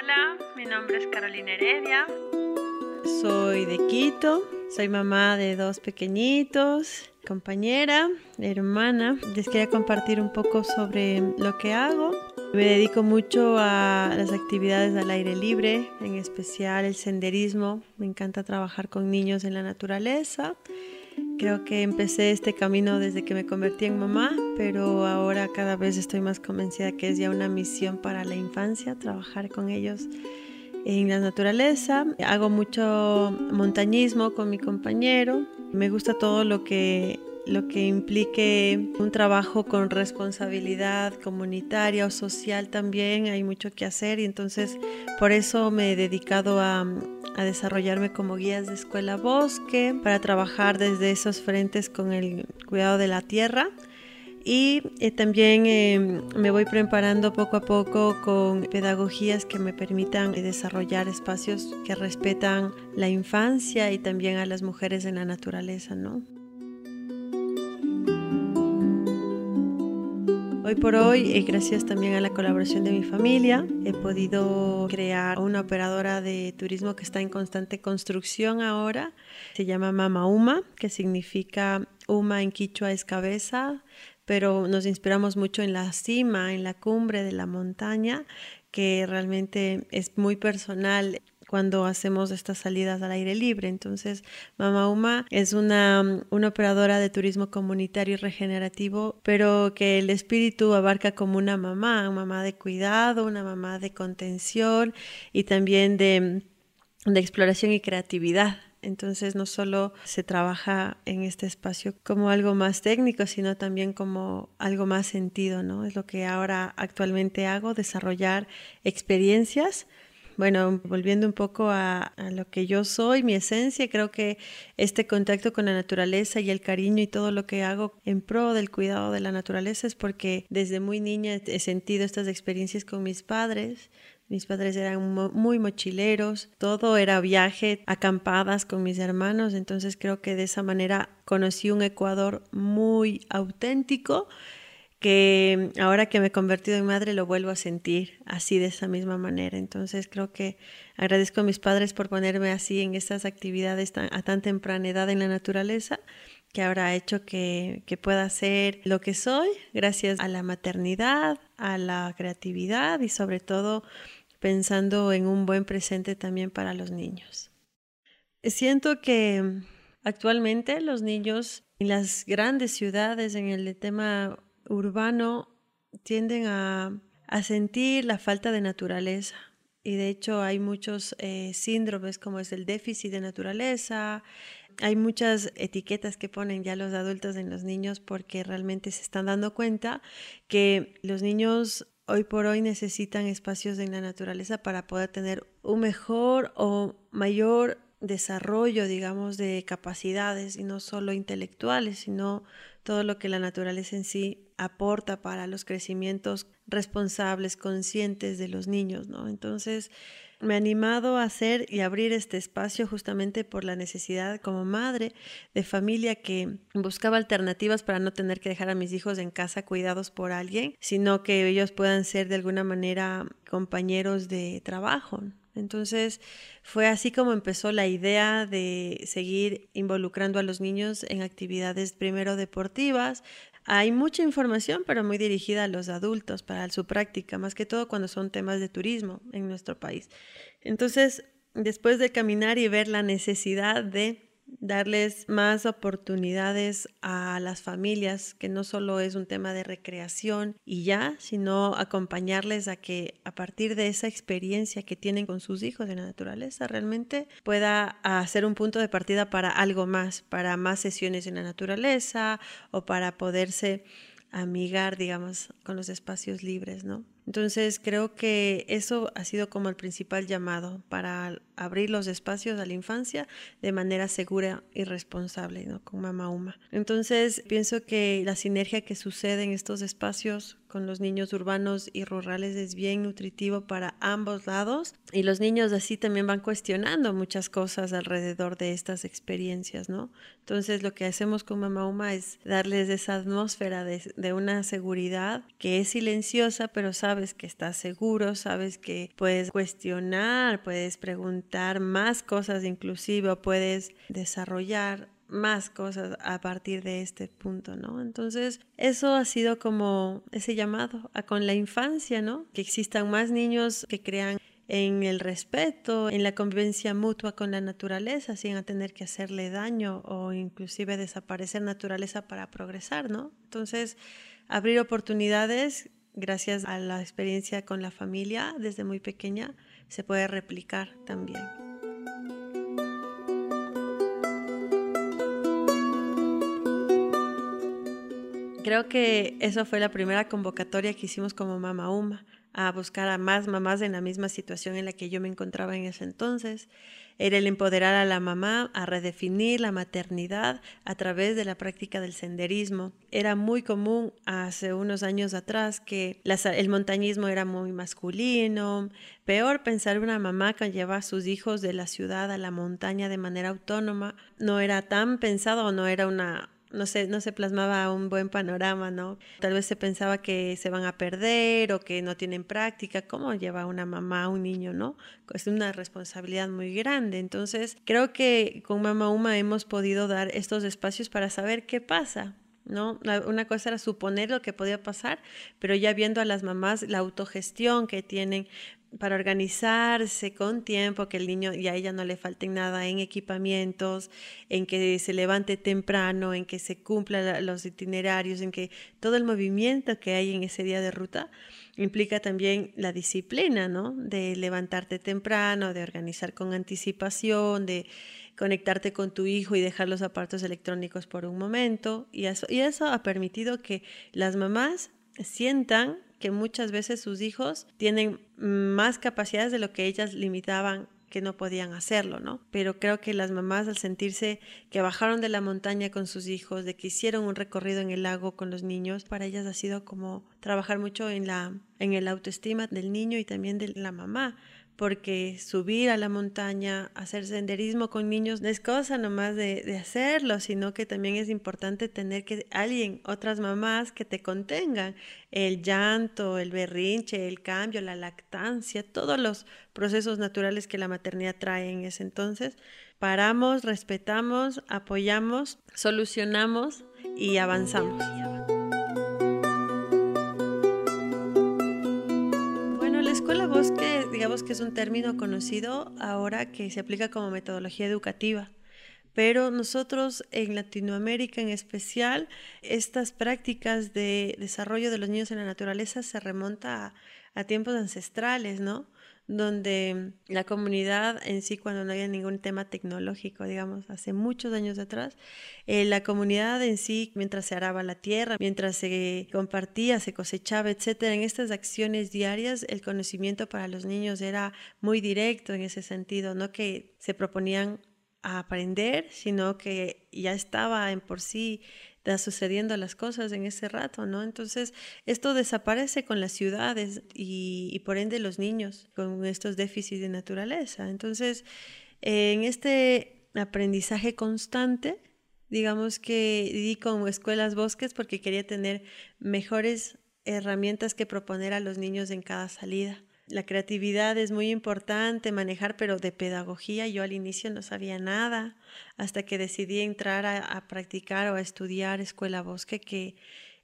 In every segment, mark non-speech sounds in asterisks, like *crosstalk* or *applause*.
Hola, mi nombre es Carolina Heredia. Soy de Quito, soy mamá de dos pequeñitos, compañera, hermana. Les quería compartir un poco sobre lo que hago. Me dedico mucho a las actividades al aire libre, en especial el senderismo. Me encanta trabajar con niños en la naturaleza. Creo que empecé este camino desde que me convertí en mamá, pero ahora cada vez estoy más convencida que es ya una misión para la infancia, trabajar con ellos en la naturaleza. Hago mucho montañismo con mi compañero. Me gusta todo lo que lo que implique un trabajo con responsabilidad comunitaria o social también, hay mucho que hacer y entonces por eso me he dedicado a, desarrollarme como guías de escuela bosque, para trabajar desde esos frentes con el cuidado de la tierra y eh, también eh, me voy preparando poco a poco con pedagogías que me permitan desarrollar espacios que respetan la infancia y también a las mujeres en la naturaleza, ¿no? Hoy por hoy, eh, gracias también a la colaboración de mi familia, he podido crear una operadora de turismo que está en constante construcción ahora. Se llama Mama Uma, que significa Uma en quichua es cabeza, pero nos inspiramos mucho en la cima, en la cumbre de la montaña, que realmente es muy personal cuando hacemos estas salidas al aire libre. Entonces, Mama Uma es una, una, operadora de turismo comunitario y regenerativo, pero que el espíritu abarca como una mamá, una mamá de cuidado, una mamá de contención y también de, de exploración y creatividad. Entonces no solo se trabaja en este espacio como algo más técnico, sino también como algo más sentido, ¿no? Es lo que ahora actualmente hago, desarrollar experiencias. Bueno, volviendo un poco a, lo que yo soy, mi esencia, creo que este contacto con la naturaleza y el cariño y todo lo que hago en pro del cuidado de la naturaleza es porque desde muy niña he sentido estas experiencias con mis padres, mis padres eran muy mochileros, todo era viaje, acampadas con mis hermanos, entonces creo que de esa manera conocí un Ecuador muy auténtico que ahora que me he convertido en madre lo vuelvo a sentir así de esa misma manera. Entonces creo que agradezco a mis padres por ponerme así en estas actividades a tan temprana edad en la naturaleza que ahora ha hecho que, que pueda ser lo que soy gracias a la maternidad, a la creatividad y sobre todo pensando en un buen presente también para los niños. Siento que actualmente los niños en las grandes ciudades, en el tema urbano, tienden a, sentir la falta de naturaleza. Y de hecho hay muchos eh, síndromes como es el déficit de naturaleza, hay muchas etiquetas que ponen ya los adultos en los niños porque realmente se están dando cuenta que los niños hoy por hoy necesitan espacios en la naturaleza para poder tener un mejor o mayor desarrollo, digamos, de capacidades y no solo intelectuales, sino todo lo que la naturaleza en sí aporta para los crecimientos responsables, conscientes de los niños, ¿no? Entonces, me he animado a hacer y abrir este espacio justamente por la necesidad como madre de familia que buscaba alternativas para no tener que dejar a mis hijos en casa cuidados por alguien, sino que ellos puedan ser de alguna manera compañeros de trabajo. Entonces fue así como empezó la idea de seguir involucrando a los niños en actividades primero deportivas, hay mucha información, pero muy dirigida a los adultos para su práctica, más que todo cuando son temas de turismo en nuestro país. Entonces, después de caminar y ver la necesidad de darles más oportunidades a las familias, que no solo es un tema de recreación y ya, sino acompañarles a que a partir de esa experiencia que tienen con sus hijos de la naturaleza, realmente pueda hacer un punto de partida para algo más, para más sesiones en la naturaleza o para poderse amigar, digamos, con los espacios libres, ¿no? Entonces creo que eso ha sido como el principal llamado para abrir los espacios a la infancia de manera segura y responsable, ¿no? Con Mama Uma. Entonces pienso que la sinergia que sucede en estos espacios con los niños urbanos y rurales es bien nutritivo para ambos lados y los niños así también van cuestionando muchas cosas alrededor de estas experiencias, ¿no? Entonces lo que hacemos con Mama Uma es darles esa atmósfera de, de una seguridad que es silenciosa pero sabe sabes que estás seguro, sabes que puedes cuestionar, puedes preguntar más cosas inclusive, puedes desarrollar más cosas a partir de este punto, ¿no? Entonces, eso ha sido como ese llamado a con la infancia, ¿no? Que existan más niños que crean en el respeto, en la convivencia mutua con la naturaleza, sin tener que hacerle daño o inclusive desaparecer naturaleza para progresar, ¿no? Entonces, abrir oportunidades gracias a la experiencia con la familia desde muy pequeña se puede replicar también. Creo que eso fue la primera convocatoria que hicimos como Mama Uma, a buscar a más mamás en la misma situación en la que yo me encontraba en ese entonces. Era el empoderar a la mamá a redefinir la maternidad a través de la práctica del senderismo. Era muy común hace unos años atrás que el montañismo era muy masculino. Peor pensar una mamá que lleva a sus hijos de la ciudad a la montaña de manera autónoma. No era tan pensado o no era una no se, no se plasmaba un buen panorama, ¿no? Tal vez se pensaba que se van a perder o que no tienen práctica. ¿Cómo lleva una mamá a un niño, no? Es una responsabilidad muy grande. Entonces, creo que con Mama Uma hemos podido dar estos espacios para saber qué pasa. ¿No? Una cosa era suponer lo que podía pasar, pero ya viendo a las mamás la autogestión que tienen para organizarse con tiempo, que el niño y a ella no le falte nada en equipamientos, en que se levante temprano, en que se cumplan los itinerarios, en que todo el movimiento que hay en ese día de ruta implica también la disciplina, ¿no? De levantarte temprano, de organizar con anticipación, de conectarte con tu hijo y dejar los aparatos electrónicos por un momento. Y eso, y eso ha permitido que las mamás sientan que muchas veces sus hijos tienen más capacidades de lo que ellas limitaban que no podían hacerlo, ¿no? Pero creo que las mamás al sentirse que bajaron de la montaña con sus hijos, de que hicieron un recorrido en el lago con los niños, para ellas ha sido como trabajar mucho en la en el autoestima del niño y también de la mamá, porque subir a la montaña, hacer senderismo con niños no es cosa nomás de, de, hacerlo, sino que también es importante tener que alguien, otras mamás que te contengan el llanto, el berrinche, el cambio, la lactancia, todos los procesos naturales que la maternidad trae en ese entonces. Paramos, respetamos, apoyamos, solucionamos y avanzamos. Digamos que es un término conocido ahora que se aplica como metodología educativa, pero nosotros en Latinoamérica en especial, estas prácticas de desarrollo de los niños en la naturaleza se remonta a, a tiempos ancestrales, ¿no? Donde la comunidad en sí, cuando no había ningún tema tecnológico, digamos, hace muchos años atrás, eh, la comunidad en sí, mientras se araba la tierra, mientras se compartía, se cosechaba, etcétera, en estas acciones diarias, el conocimiento para los niños era muy directo en ese sentido, no que se proponían a aprender, sino que ya estaba en por sí sucediendo las cosas en ese rato, ¿no? Entonces, esto desaparece con las ciudades y, por ende los niños con estos déficits de naturaleza. Entonces, en este aprendizaje constante, digamos que di como escuelas bosques porque quería tener mejores herramientas que proponer a los niños en cada salida. La creatividad es muy importante manejar, pero de pedagogía yo al inicio no sabía nada hasta que decidí entrar a, practicar o a estudiar escuela bosque, que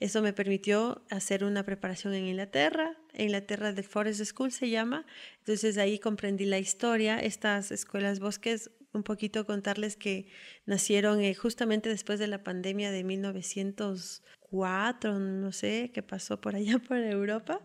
eso me permitió hacer una preparación en Inglaterra, Inglaterra de Forest School se llama. Entonces ahí comprendí la historia. Estas escuelas bosques, un poquito contarles que nacieron eh, justamente después de la pandemia de 1904, no sé, qué pasó por allá *laughs* por Europa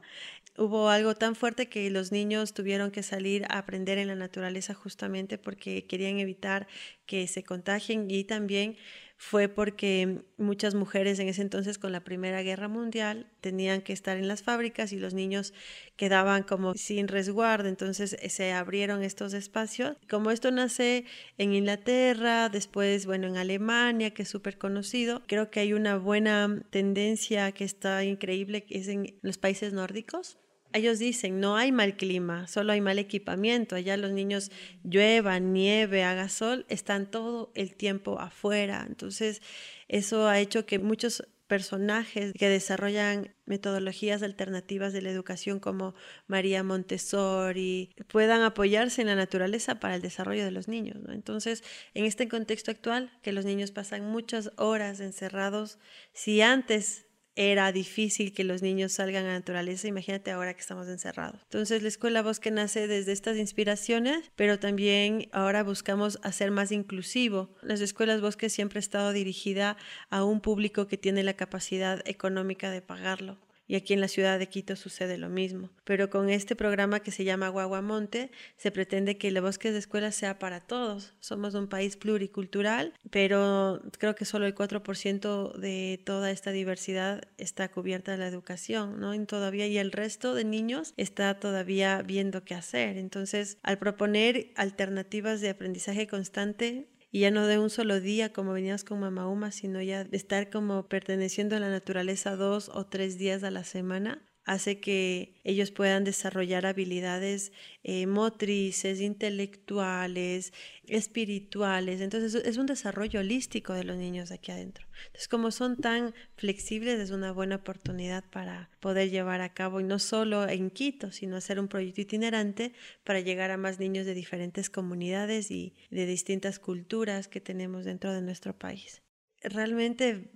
hubo algo tan fuerte que los niños tuvieron que salir a aprender en la naturaleza justamente porque querían evitar que se contagien y también fue porque muchas mujeres en ese entonces con la Primera Guerra Mundial tenían que estar en las fábricas y los niños quedaban como sin resguardo, entonces eh, se abrieron estos espacios. Como esto nace en Inglaterra, después, bueno, en Alemania, que es súper conocido, creo que hay una buena tendencia que está increíble, que es en los países nórdicos ellos dicen, no hay mal clima, solo hay mal equipamiento. Allá los niños llueva, nieve, haga sol, están todo el tiempo afuera. Entonces, eso ha hecho que muchos personajes que desarrollan metodologías alternativas de la educación como María Montessori puedan apoyarse en la naturaleza para el desarrollo de los niños. Entonces, en este contexto actual, que los niños pasan muchas horas encerrados, si antes era difícil que los niños salgan a la naturaleza, imagínate ahora que estamos encerrados. Entonces la Escuela Bosque nace desde estas inspiraciones, pero también ahora buscamos hacer más inclusivo. Las escuelas Bosque siempre ha estado dirigida a un público que tiene la capacidad económica de pagarlo y aquí en la ciudad de Quito sucede lo mismo. Pero con este programa que se llama Guaguamonte se pretende que el bosque de escuela sea para todos. Somos un país pluricultural, pero creo que solo el 4% de toda esta diversidad está cubierta de la educación, ¿no? Y todavía y el resto de niños está todavía viendo qué hacer. Entonces, al proponer alternativas de aprendizaje constante, y ya no de un solo día como venías con Mama Uma, sino ya de estar como perteneciendo a la naturaleza dos o tres días a la semana, hace que ellos puedan desarrollar habilidades eh, motrices, intelectuales, espirituales. Entonces es un desarrollo holístico de los niños aquí adentro. Entonces como son tan flexibles es una buena oportunidad para poder llevar a cabo, y no solo en Quito, sino hacer un proyecto itinerante para llegar a más niños de diferentes comunidades y de distintas culturas que tenemos dentro de nuestro país. Realmente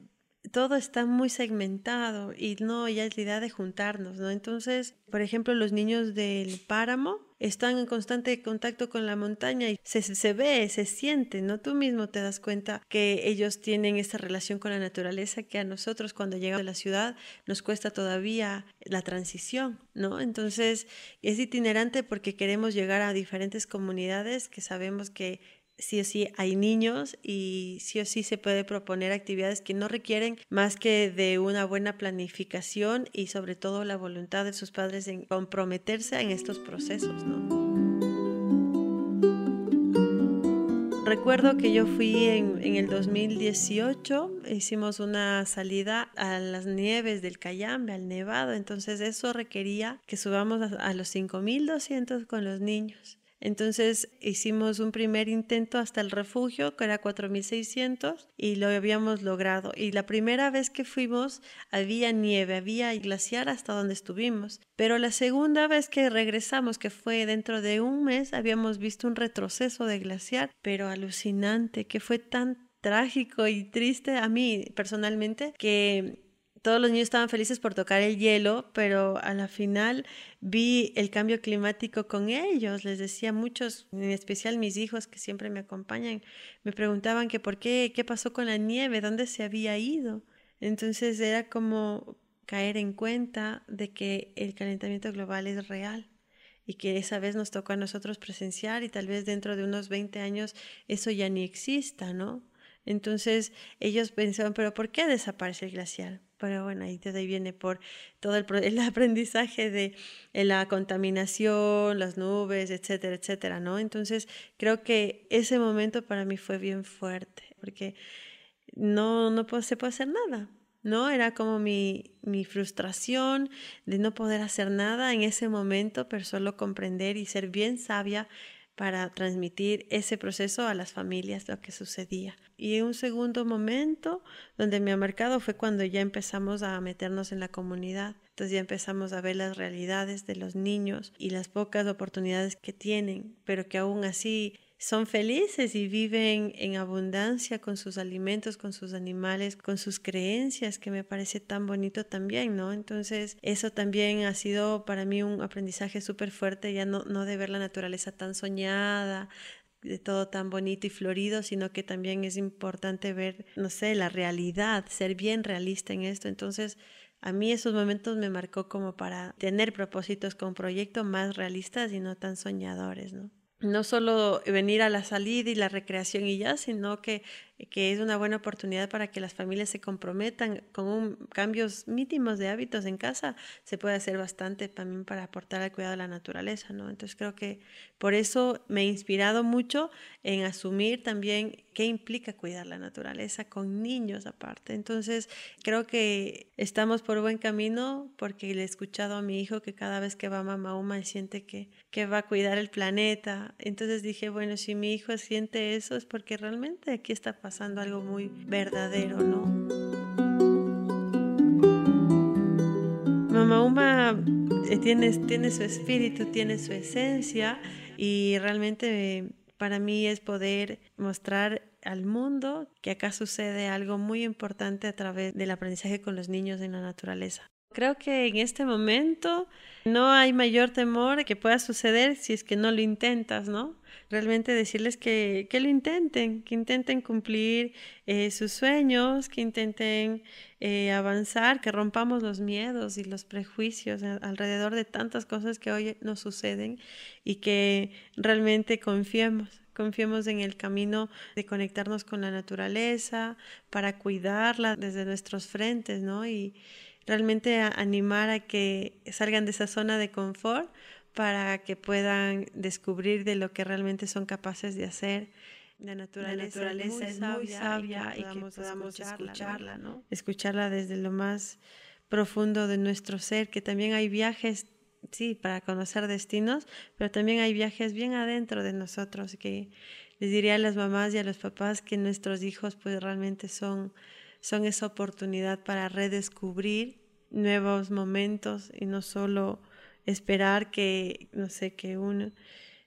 todo está muy segmentado y no, ya es la idea de juntarnos, ¿no? Entonces, por ejemplo, los niños del páramo están en constante contacto con la montaña y se, se ve, se siente, ¿no? Tú mismo te das cuenta que ellos tienen esa relación con la naturaleza que a nosotros cuando llegamos a la ciudad nos cuesta todavía la transición, ¿no? Entonces, es itinerante porque queremos llegar a diferentes comunidades que sabemos que sí o sí hay niños y sí o sí se puede proponer actividades que no requieren más que de una buena planificación y sobre todo la voluntad de sus padres en comprometerse en estos procesos. Recuerdo que yo fui en, en, el 2018, hicimos una salida a las nieves del Cayambe, al Nevado, entonces eso requería que subamos a, a los 5200 con los niños. Entonces hicimos un primer intento hasta el refugio, que era 4600, y lo habíamos logrado. Y la primera vez que fuimos había nieve, había glaciar hasta donde estuvimos. Pero la segunda vez que regresamos, que fue dentro de un mes, habíamos visto un retroceso de glaciar, pero alucinante, que fue tan trágico y triste a mí personalmente que todos los niños estaban felices por tocar el hielo, pero a la final vi el cambio climático con ellos. Les decía muchos, en especial mis hijos que siempre me acompañan, me preguntaban que por qué, qué pasó con la nieve, dónde se había ido. Entonces era como caer en cuenta de que el calentamiento global es real y que esa vez nos tocó a nosotros presenciar y tal vez dentro de unos 20 años eso ya ni exista, ¿no? Entonces ellos pensaban, pero ¿por qué desaparece el glaciar? Pero bueno, ahí, de ahí viene por todo el, el *laughs* aprendizaje de la contaminación, las nubes, etcétera, etcétera, ¿no? Entonces creo que ese momento para mí fue bien fuerte, porque no, no se puede hacer nada, ¿no? Era como mi, mi frustración de no poder hacer nada en ese momento, pero solo comprender y ser bien sabia para transmitir ese proceso a las familias, lo que sucedía. Y un segundo momento donde me ha marcado fue cuando ya empezamos a meternos en la comunidad. Entonces ya empezamos a ver las realidades de los niños y las pocas oportunidades que tienen, pero que aún así son felices y viven en abundancia con sus alimentos, con sus animales, con sus creencias, que me parece tan bonito también, ¿no? Entonces, eso también ha sido para mí un aprendizaje súper fuerte, ya no, no de ver la naturaleza tan soñada, de todo tan bonito y florido, sino que también es importante ver, no sé, la realidad, ser bien realista en esto. Entonces, a mí esos momentos me marcó como para tener propósitos con proyectos más realistas y no tan soñadores, ¿no? No solo venir a la salida y la recreación y ya, sino que, que es una buena oportunidad para que las familias se comprometan con cambios mínimos de hábitos en casa, se puede hacer bastante también para aportar al cuidado de la naturaleza, ¿no? Entonces creo que por eso me he inspirado mucho en asumir también qué implica cuidar la naturaleza con niños aparte. Entonces creo que estamos por buen camino porque le he escuchado a mi hijo que cada vez que va a Mama Uma siente que, que va a cuidar el planeta. Entonces dije, bueno, si mi hijo siente eso es porque realmente aquí está pasando algo muy verdadero, ¿no? Mama Uma eh, tiene, tiene su espíritu, tiene su esencia y realmente para mí es poder mostrar al mundo que acá sucede algo muy importante a través del aprendizaje con los niños en la naturaleza. Creo que en este momento no hay mayor temor que pueda suceder si es que no lo intentas, ¿no? Realmente decirles que, que lo intenten, que intenten cumplir eh, sus sueños, que intenten eh, avanzar, que rompamos los miedos y los prejuicios alrededor de tantas cosas que hoy nos suceden y que realmente confiemos confiemos en el camino de conectarnos con la naturaleza, para cuidarla desde nuestros frentes, ¿no? Y realmente animar a que salgan de esa zona de confort para que puedan descubrir de lo que realmente son capaces de hacer. La naturaleza, es, muy sabia, y que podamos, escucharla, ¿no? Escucharla desde lo más profundo de nuestro ser, que también hay viajes sí, para conocer destinos, pero también hay viajes bien adentro de nosotros que les diría a las mamás y a los papás que nuestros hijos pues realmente son, son esa oportunidad para redescubrir nuevos momentos y no solo esperar que, no sé, que un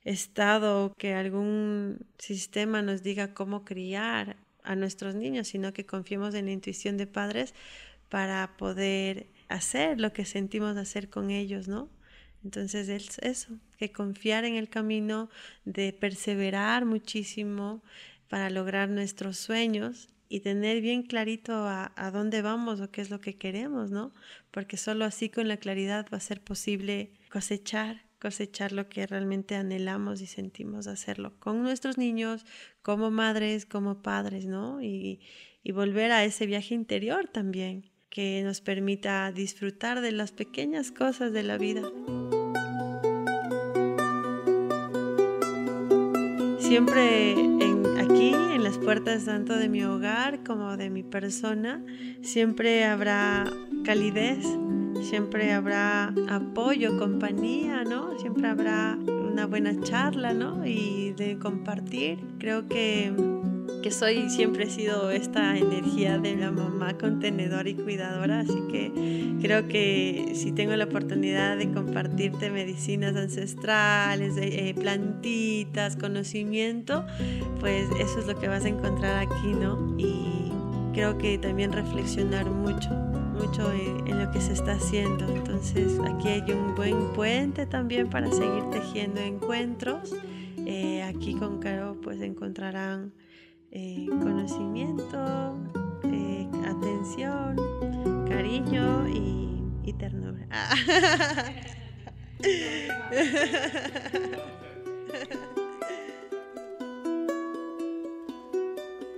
estado o que algún sistema nos diga cómo criar a nuestros niños, sino que confiemos en la intuición de padres para poder hacer lo que sentimos hacer con ellos, ¿no? Entonces es eso, que confiar en el camino, de perseverar muchísimo para lograr nuestros sueños y tener bien clarito a, a, dónde vamos o qué es lo que queremos, ¿no? Porque solo así con la claridad va a ser posible cosechar, cosechar lo que realmente anhelamos y sentimos hacerlo con nuestros niños, como madres, como padres, ¿no? Y, y volver a ese viaje interior también, que nos permita disfrutar de las pequeñas cosas de la vida. Siempre en, puertas tanto de mi hogar como de mi persona, siempre habrá calidez, siempre habrá apoyo, compañía, ¿no? Siempre habrá una buena charla, ¿no? Y de compartir. Creo que que soy siempre he sido esta energía de la mamá contenedora y cuidadora, así que creo que si tengo la oportunidad de compartirte medicinas ancestrales, eh, plantitas, conocimiento, pues eso es lo que vas a encontrar aquí, ¿no? Y creo que también reflexionar mucho, mucho en, lo que se está haciendo. Entonces aquí hay un buen puente también para seguir tejiendo encuentros. Eh, aquí con Caro pues encontrarán eh, conocimiento, eh, atención, cariño y, ternura.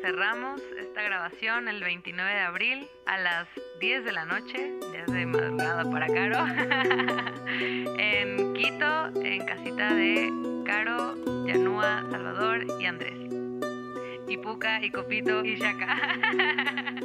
Cerramos esta grabación el 29 de abril a las 10 de la noche, ya es de madrugada para Caro, *laughs* en Quito, en casita de Caro, Yanúa, Salvador y Andrés y Puca y Copito y. *laughs*